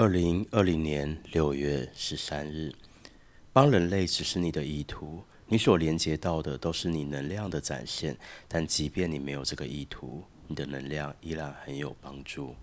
二零二零年六月十三日帮人类只是你的意图你所连接到的都是你能量的展现。但即便你没有这个意图你的能量依然很有帮助。